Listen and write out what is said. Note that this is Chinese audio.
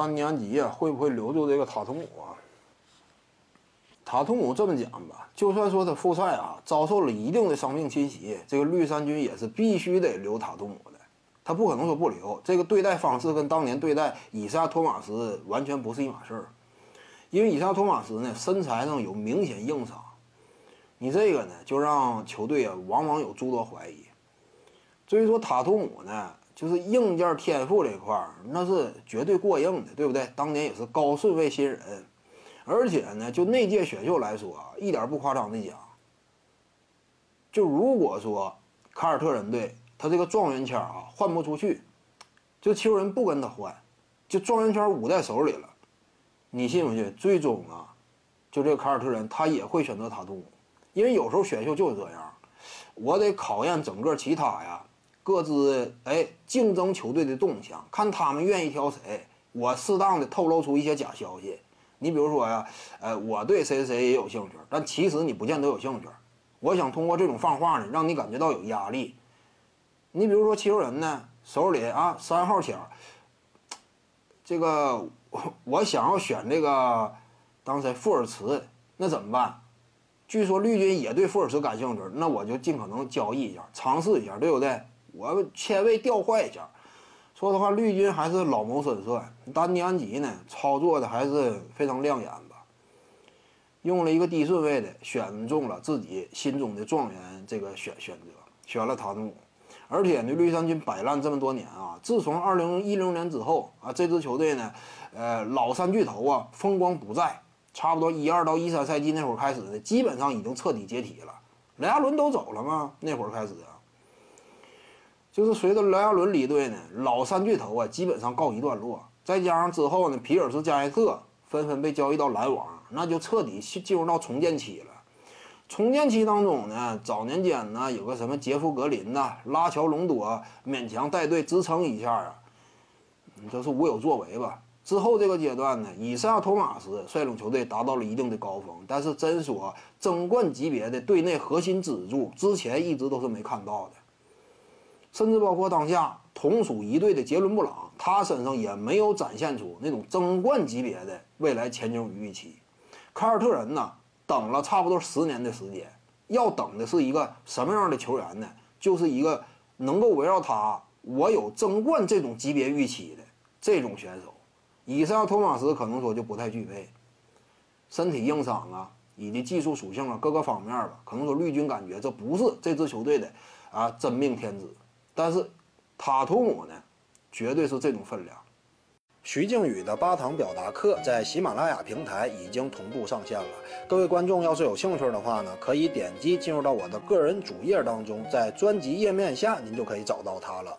丹尼安吉啊会不会留住这个塔图姆啊？塔图姆这么讲吧，就算说他复赛啊遭受了一定的伤病侵袭，这个绿衫军也是必须得留塔图姆的，他不可能说不留。这个对待方式跟当年对待以赛亚托马斯完全不是一码事儿，因为以赛亚托马斯呢身材上有明显硬伤，你这个呢就让球队啊往往有诸多怀疑。至于说塔图姆呢，就是硬件天赋这块儿那是绝对过硬的，对不对？当年也是高顺位新人。而且呢，就那届选秀来说，一点不夸张的讲，就如果说凯尔特人队他这个状元签啊换不出去，就球人不跟他换，就状元签捂在手里了，你信不信？最终啊，就这个凯尔特人他也会选择塔图姆，因为有时候选秀就是这样，我得考验整个其他呀各自哎竞争球队的动向，看他们愿意挑谁，我适当的透露出一些假消息。你比如说呀，呃，我对谁谁谁也有兴趣，但其实你不见得有兴趣。我想通过这种放话呢，让你感觉到有压力。你比如说七六人呢，手里啊三号签，这个我想要选这个当谁富尔茨，那怎么办？据说绿军也对富尔茨感兴趣，那我就尽可能交易一下，尝试一下，对不对？我签位调换一下。说实话，绿军还是老谋深算。丹尼安吉呢，操作的还是非常亮眼吧。用了一个低顺位的，选中了自己心中的状元，这个选选择选了塔图姆。而且呢，绿衫军摆烂这么多年啊，自从二零一零年之后啊，这支球队呢，呃，老三巨头啊，风光不再。差不多一二到一三赛季那会儿开始呢，基本上已经彻底解体了。雷阿伦都走了吗？那会儿开始啊。就是随着莱阿伦离队呢，老三巨头啊基本上告一段落。再加上之后呢，皮尔斯、加内特纷纷被交易到篮网，那就彻底进入到重建期了。重建期当中呢，早年间呢有个什么杰夫格林呐、拉乔隆多勉强带队支撑一下啊，这是无有作为吧。之后这个阶段呢，以赛亚托马斯率领球队达到了一定的高峰，但是真说争冠级别的队内核心支柱，之前一直都是没看到的。甚至包括当下同属一队的杰伦布朗，他身上也没有展现出那种争冠级别的未来前景与预期。凯尔特人呢，等了差不多十年的时间，要等的是一个什么样的球员呢？就是一个能够围绕他，我有争冠这种级别预期的这种选手。以上托马斯可能说就不太具备，身体硬伤啊，以及技术属性啊各个方面吧，可能说绿军感觉这不是这支球队的啊真命天子。但是，塔图姆呢，绝对是这种分量。徐静宇的八堂表达课在喜马拉雅平台已经同步上线了。各位观众要是有兴趣的话呢，可以点击进入到我的个人主页当中，在专辑页面下您就可以找到它了。